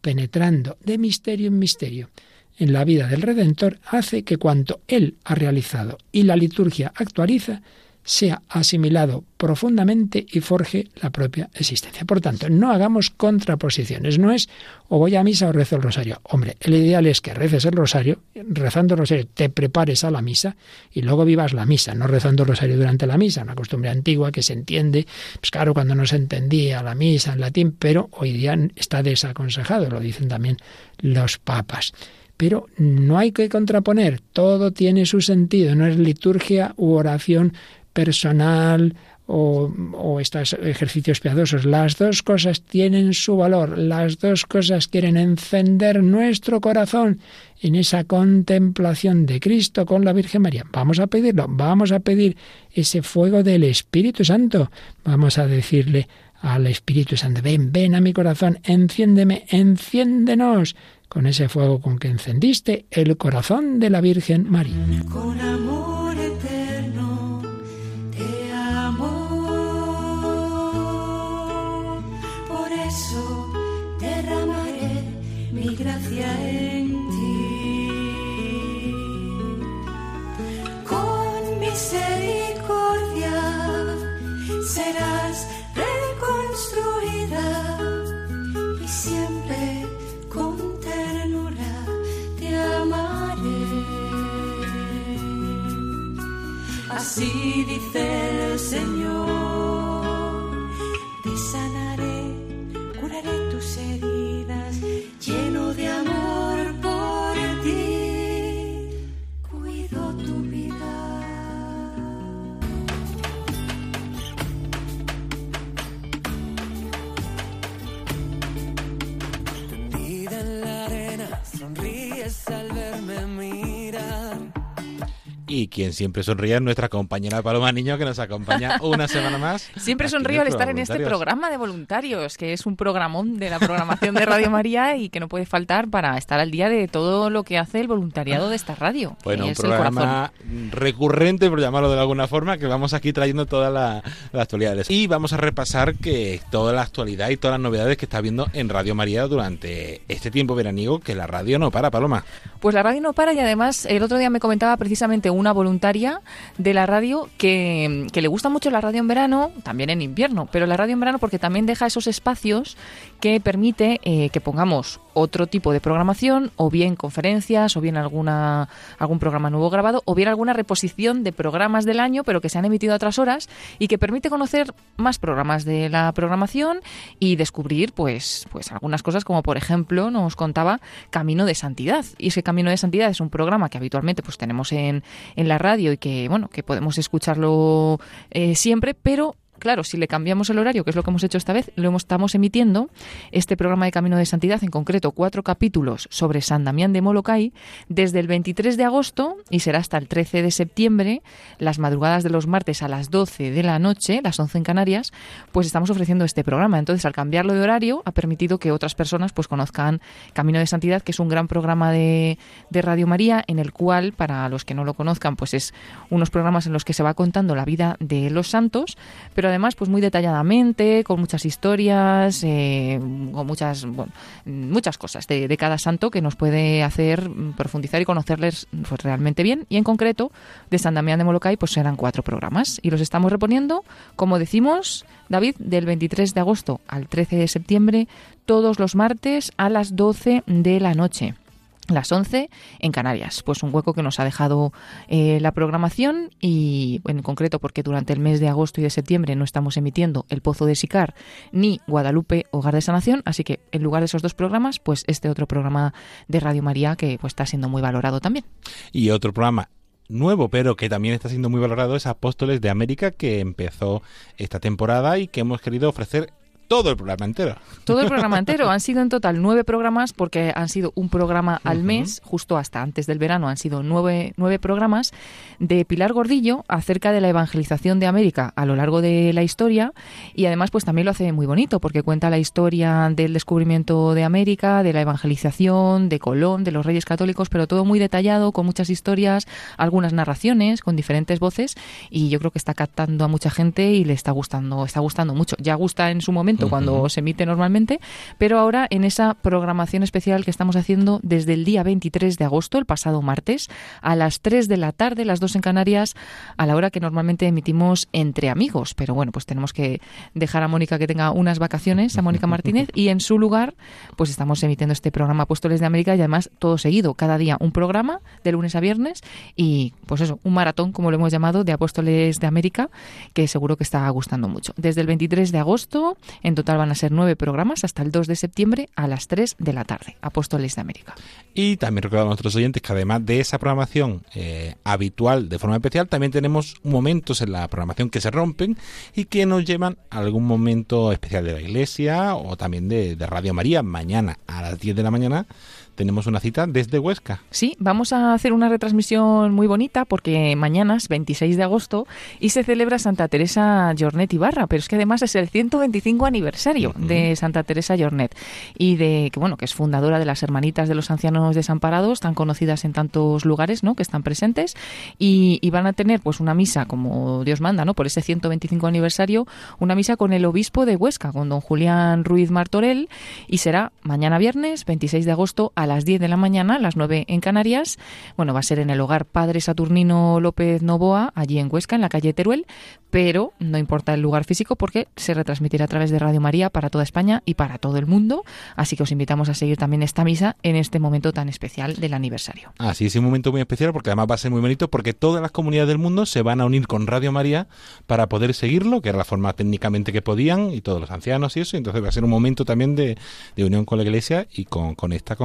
penetrando de misterio en misterio en la vida del Redentor, hace que cuanto Él ha realizado y la liturgia actualiza, sea asimilado profundamente y forje la propia existencia. Por tanto, no hagamos contraposiciones. No es o voy a misa o rezo el rosario. Hombre, el ideal es que reces el rosario, rezando el rosario te prepares a la misa y luego vivas la misa, no rezando el rosario durante la misa, una costumbre antigua que se entiende, pues claro, cuando no se entendía la misa en latín, pero hoy día está desaconsejado, lo dicen también los papas. Pero no hay que contraponer, todo tiene su sentido, no es liturgia u oración personal o, estos ejercicios piadosos. Las dos cosas tienen su valor, las dos cosas quieren encender nuestro corazón en esa contemplación de Cristo con la Virgen María. Vamos a pedirlo, vamos a pedir ese fuego del Espíritu Santo. Vamos a decirle al Espíritu Santo, ven, ven a mi corazón, enciéndeme, enciéndenos con ese fuego con que encendiste el corazón de la Virgen María. Con amor Así dice el Señor, quien siempre sonríe es nuestra compañera Paloma Niño, que nos acompaña una semana más. Siempre sonrío al estar en este programa de voluntarios, que es un programón de la programación de Radio María y que no puede faltar para estar al día de todo lo que hace el voluntariado de esta radio. Bueno, un programa recurrente, por llamarlo de alguna forma, que vamos aquí trayendo todas la- las actualidades. Y vamos a repasar que toda la actualidad y todas las novedades que está habiendo en Radio María durante este tiempo veraniego, que la radio no para, Paloma. Pues la radio no para y además el otro día me comentaba precisamente una voluntaria de la radio que, que le gusta mucho la radio en verano, también en invierno, pero la radio en verano porque también deja esos espacios que permite eh, que pongamos otro tipo de programación, o bien conferencias, o bien alguna algún programa nuevo grabado, o bien alguna reposición de programas del año, pero que se han emitido a otras horas y que permite conocer más programas de la programación y descubrir pues pues algunas cosas como por ejemplo nos contaba Camino de Santidad. Y ese Camino de Santidad es un programa que habitualmente pues tenemos en, en la radio y que bueno que podemos escucharlo eh, siempre pero Claro, si le cambiamos el horario, que es lo que hemos hecho esta vez, lo estamos emitiendo este programa de Camino de Santidad, en concreto cuatro capítulos sobre San Damián de Molokai, desde el 23 de agosto y será hasta el 13 de septiembre, las madrugadas de los martes a las 12 de la noche, las 11 en Canarias, pues estamos ofreciendo este programa. Entonces, al cambiarlo de horario, ha permitido que otras personas pues conozcan Camino de Santidad, que es un gran programa de, de Radio María, en el cual, para los que no lo conozcan, pues es unos programas en los que se va contando la vida de los santos, pero además pues muy detalladamente, con muchas historias, eh, con muchas, bueno, muchas cosas de, cada santo que nos puede hacer mm, profundizar y conocerles pues, realmente bien. Y en concreto, de San Damián de Molokai, pues serán cuatro programas. Y los estamos reponiendo, como decimos, David, del 23 de agosto al 13 de septiembre, todos los martes a las 12 de la noche las 11 en Canarias. Pues un hueco que nos ha dejado eh, la programación y en concreto porque durante el mes de agosto y de septiembre no estamos emitiendo El Pozo de Sicar ni Guadalupe Hogar de Sanación, así que en lugar de esos dos programas, pues este otro programa de Radio María que pues está siendo muy valorado también. Y otro programa nuevo, pero que también está siendo muy valorado, es Apóstoles de América, que empezó esta temporada y que hemos querido ofrecer todo el programa entero. Todo el programa entero. Han sido en total nueve programas porque han sido un programa al mes, justo hasta antes del verano han sido nueve, nueve programas de Pilar Gordillo acerca de la evangelización de América a lo largo de la historia y además pues también lo hace muy bonito porque cuenta la historia del descubrimiento de América, de la evangelización, de Colón, de los reyes católicos, pero todo muy detallado, con muchas historias, algunas narraciones, con diferentes voces y yo creo que está captando a mucha gente y le está gustando, está gustando mucho. Ya gusta en su momento cuando se emite normalmente, pero ahora en esa programación especial que estamos haciendo desde el día 23 de agosto, el pasado martes, a las 3 de la tarde, las 2 en Canarias, a la hora que normalmente emitimos entre amigos. Pero bueno, pues tenemos que dejar a Mónica que tenga unas vacaciones, a Mónica Martínez, y en su lugar, pues estamos emitiendo este programa Apóstoles de América y además todo seguido, cada día un programa de lunes a viernes y pues eso, un maratón, como lo hemos llamado, de Apóstoles de América, que seguro que está gustando mucho. Desde el 23 de agosto, en total van a ser nueve programas hasta el 2 de septiembre a las 3 de la tarde, Apóstoles de América. Y también recordamos a nuestros oyentes que además de esa programación eh, habitual de forma especial, también tenemos momentos en la programación que se rompen y que nos llevan a algún momento especial de la iglesia o también de, Radio María. Mañana a las 10 de la mañana tenemos una cita desde Huesca. Sí, vamos a hacer una retransmisión muy bonita porque mañana es 26 de agosto y se celebra Santa Teresa Jornet Ibarra, pero es que además es el 125 aniversario de Santa Teresa Jornet y de que bueno, que es fundadora de las Hermanitas de los Ancianos Desamparados, tan conocidas en tantos lugares, ¿no? que están presentes y, y van a tener pues una misa como Dios manda, ¿no? por ese 125 aniversario, una misa con el obispo de Huesca, con don Julián Ruiz Martorell y será mañana viernes 26 de agosto a las 10 de la mañana, las 9 en Canarias. Bueno, va a ser en el hogar Padre Saturnino López Novoa, allí en Huesca, en la calle Teruel, pero no importa el lugar físico porque se retransmitirá a través de Radio María para toda España y para todo el mundo. Así que os invitamos a seguir también esta misa en este momento tan especial del aniversario. Así es un momento muy especial porque además va a ser muy bonito porque todas las comunidades del mundo se van a unir con Radio María para poder seguirlo, que era la forma técnicamente que podían, y todos los ancianos y eso. Entonces va a ser un momento también de, unión con la Iglesia y con, con esta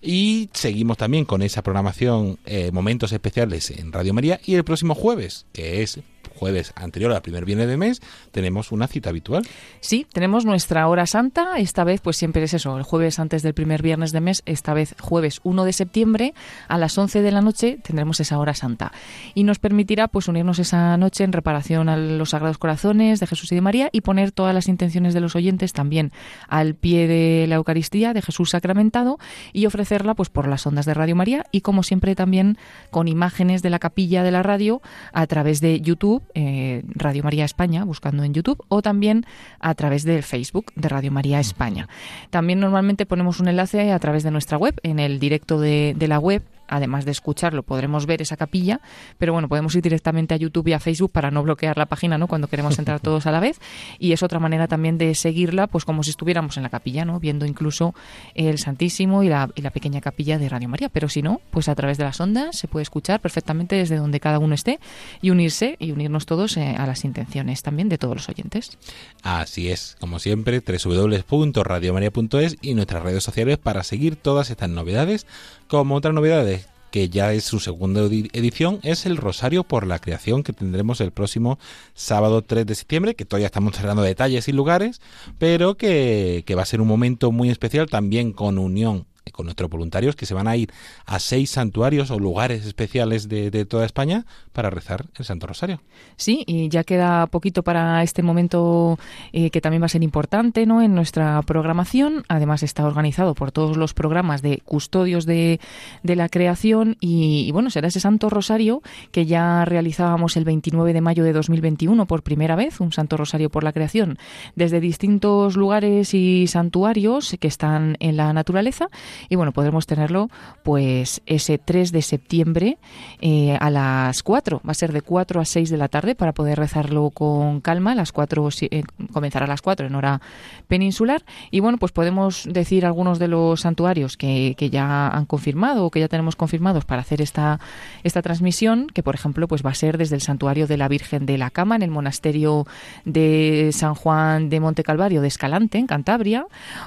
Y seguimos también con esa programación, eh, momentos especiales en Radio María. Y el próximo jueves, que es jueves anterior al primer viernes de mes, tenemos una cita habitual. Sí, tenemos nuestra hora santa. Esta vez, pues siempre es eso, el jueves antes del primer viernes de mes. Esta vez, jueves 1 de septiembre, a las 11 de la noche, tendremos esa hora santa. Y nos permitirá, pues, unirnos esa noche en reparación a los Sagrados Corazones de Jesús y de María y poner todas las intenciones de los oyentes también al pie de la Eucaristía de Jesús sacramentado y ofrecerla, pues, por las ondas de Radio María y, como siempre, también con imágenes de la capilla de la radio a través de YouTube eh, Radio María España, buscando en YouTube, o también a través del Facebook de Radio María España. También normalmente ponemos un enlace a través de nuestra web, en el directo de, de la web además de escucharlo, podremos ver esa capilla, pero bueno, podemos ir directamente a YouTube y a Facebook para no bloquear la página, ¿no? Cuando queremos entrar todos a la vez. Y es otra manera también de seguirla, pues como si estuviéramos en la capilla, ¿no? Viendo incluso el Santísimo y la, y la pequeña capilla de Radio María. Pero si no, pues a través de las ondas se puede escuchar perfectamente desde donde cada uno esté y unirse y unirnos todos eh, a las intenciones también de todos los oyentes. Así es, como siempre, www.radiomaria.es y nuestras redes sociales para seguir todas estas novedades, como otras novedades que ya es su segunda edición, es el Rosario por la Creación que tendremos el próximo sábado 3 de septiembre, que todavía estamos cerrando detalles y lugares, pero que, que va a ser un momento muy especial también con unión con nuestros voluntarios que se van a ir a seis santuarios o lugares especiales de, de, toda España para rezar el Santo Rosario. Sí, y ya queda poquito para este momento eh, que también va a ser importante ¿no? en nuestra programación. Además está organizado por todos los programas de custodios de, de la creación y, y, bueno, será ese Santo Rosario que ya realizábamos el 29 de mayo de 2021 por primera vez, un Santo Rosario por la creación, desde distintos lugares y santuarios que están en la naturaleza y bueno, podremos tenerlo pues ese 3 de septiembre eh, a las 4. Va a ser de 4 a 6 de la tarde para poder rezarlo con calma. Las 4 eh, comenzará a las 4 en hora peninsular. Y bueno, pues podemos decir algunos de los santuarios que, que ya han confirmado o que ya tenemos confirmados para hacer esta, esta transmisión, que por ejemplo pues va a ser desde el santuario de la Virgen de la Cama en el monasterio de San Juan de Monte Calvario de Escalante, en Cantabria,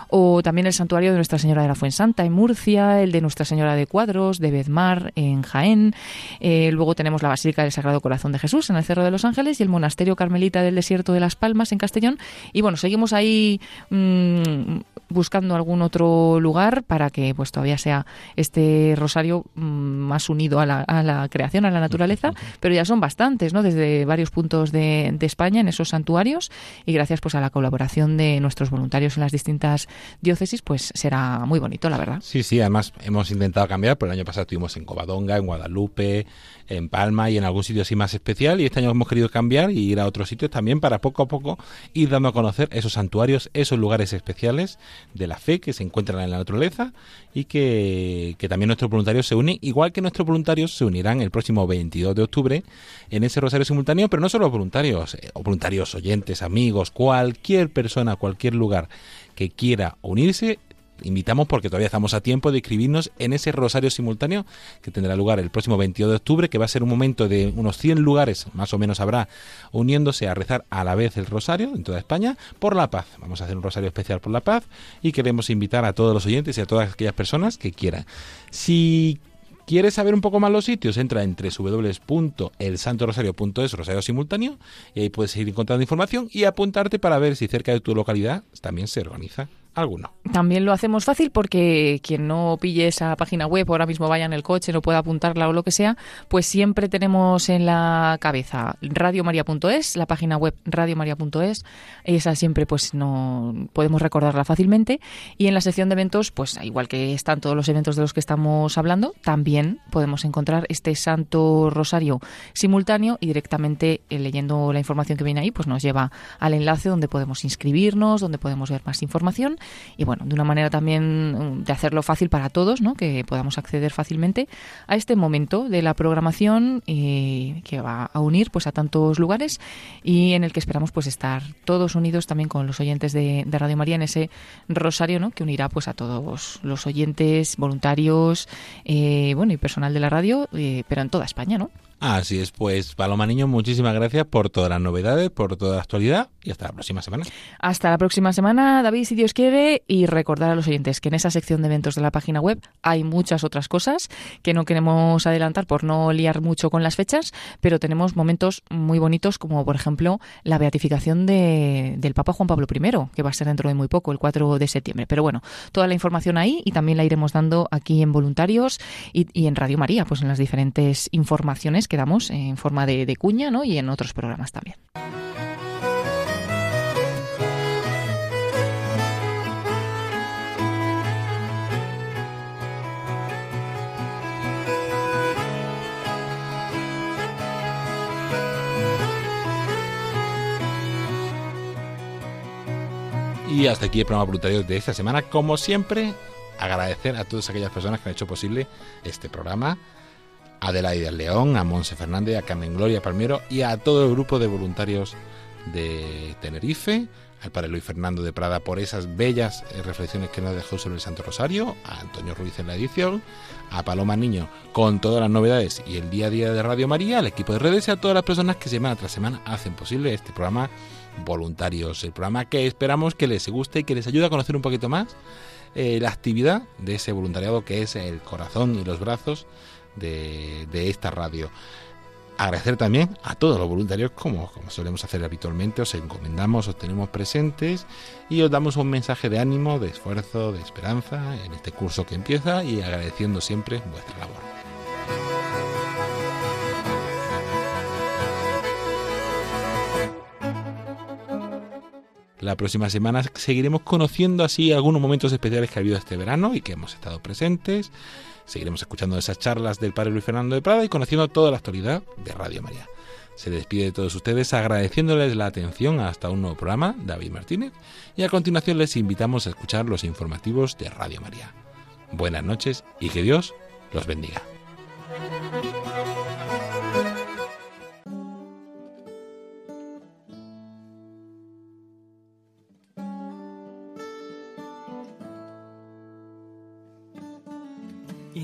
o también el santuario de Nuestra Señora de la Fuensanta En Murcia, el de Nuestra Señora de Cuadros, de Bedmar en Jaén. Eh, luego tenemos la Basílica del Sagrado Corazón de Jesús en el Cerro de los Ángeles y el Monasterio Carmelita del Desierto de las Palmas en Castellón. Y bueno, seguimos ahí mm, buscando algún otro lugar para que pues todavía sea este rosario mm, más unido a la, creación, a la naturaleza, pero ya son bastantes, ¿no? Desde varios puntos de, de España en esos santuarios. Y gracias pues a la colaboración de nuestros voluntarios en las distintas diócesis, pues será muy bonito, la verdad. Sí, sí, además hemos intentado cambiar, pero el año pasado estuvimos en Covadonga, en Guadalupe, en Palma y en algún sitio así más especial. Y este año hemos querido cambiar y ir a otros sitios también para poco a poco ir dando a conocer esos santuarios, esos lugares especiales de la fe que se encuentran en la naturaleza y que, que también nuestros voluntarios se unen, igual que nuestros voluntarios se unirán el próximo 22 de octubre en ese rosario simultáneo, pero no solo voluntarios, eh, o voluntarios oyentes, amigos, cualquier persona, cualquier lugar que quiera unirse, invitamos porque todavía estamos a tiempo de inscribirnos en ese rosario simultáneo que tendrá lugar el próximo 22 de octubre, que va a ser un momento de unos 100 lugares, más o menos habrá, uniéndose a rezar a la vez el rosario en toda España por la paz. Vamos a hacer un rosario especial por la paz y queremos invitar a todos los oyentes y a todas aquellas personas que quieran. Si ¿Quieres saber un poco más los sitios? Entra en www.elsantorosario.es, Rosario Simultáneo, y ahí puedes ir encontrando información y apuntarte para ver si cerca de tu localidad también se organiza También lo hacemos fácil porque quien no pille esa página web, ahora mismo vaya en el coche, no pueda apuntarla o lo que sea, pues siempre tenemos en la cabeza radiomaria.es, la página web radiomaria.es, esa siempre pues no podemos recordarla fácilmente. Y en la sección de eventos, pues igual que están todos los eventos de los que estamos hablando, también podemos encontrar este Santo Rosario simultáneo y directamente eh, leyendo la información que viene ahí, pues nos lleva al enlace donde podemos inscribirnos, donde podemos ver más información y bueno, de una manera también mm, de hacerlo fácil para todos, ¿no? que podamos acceder fácilmente a este momento de la programación eh, que va a unir pues a tantos lugares y en el que esperamos pues estar todos unidos también con los oyentes de, Radio María en ese rosario ¿no? que unirá pues a todos los oyentes, voluntarios, eh, bueno y personal de la radio, eh, pero en toda España, ¿no? Así es, pues Paloma Niño, muchísimas gracias por todas las novedades, por toda la actualidad y hasta la próxima semana. Hasta la próxima semana, David, si Dios quiere, y recordar a los oyentes que en esa sección de eventos de la página web hay muchas otras cosas que no queremos adelantar por no liar mucho con las fechas, pero tenemos momentos muy bonitos como por ejemplo la beatificación de, del Papa Juan Pablo I, que va a ser dentro de muy poco, el 4 de septiembre. Pero bueno, toda la información ahí y también la iremos dando aquí en Voluntarios y, y en Radio María, pues en las diferentes informaciones que damos en forma de, cuña ¿no? y en otros programas también. Y hasta aquí el programa voluntario de esta semana. Como siempre, agradecer a todas aquellas personas que han hecho posible este programa Adelaide León, a Monse Fernández, a Carmen Gloria Palmero y a todo el grupo de voluntarios de Tenerife, al padre Luis Fernando de Prada por esas bellas eh, reflexiones que nos dejó sobre el Santo Rosario, a Antonio Ruiz en la edición, a Paloma Niño con todas las novedades y el día a día de Radio María, al equipo de redes y a todas las personas que semana tras semana hacen posible este programa Voluntarios, el programa que esperamos que les guste y que les ayude a conocer un poquito más eh, la actividad de ese voluntariado que es el corazón y los brazos de, esta radio. Agradecer también a todos los voluntarios, como, como solemos hacer habitualmente, os encomendamos, os tenemos presentes y os damos un mensaje de ánimo, de esfuerzo, de esperanza en este curso que empieza y agradeciendo siempre vuestra labor. La próxima semana seguiremos conociendo así algunos momentos especiales que ha habido este verano y que hemos estado presentes. Seguiremos escuchando esas charlas del padre Luis Fernando de Prada y conociendo toda la actualidad de Radio María. Se despide de todos ustedes agradeciéndoles la atención hasta un nuevo programa, David Martínez, y a continuación les invitamos a escuchar los informativos de Radio María. Buenas noches y que Dios los bendiga.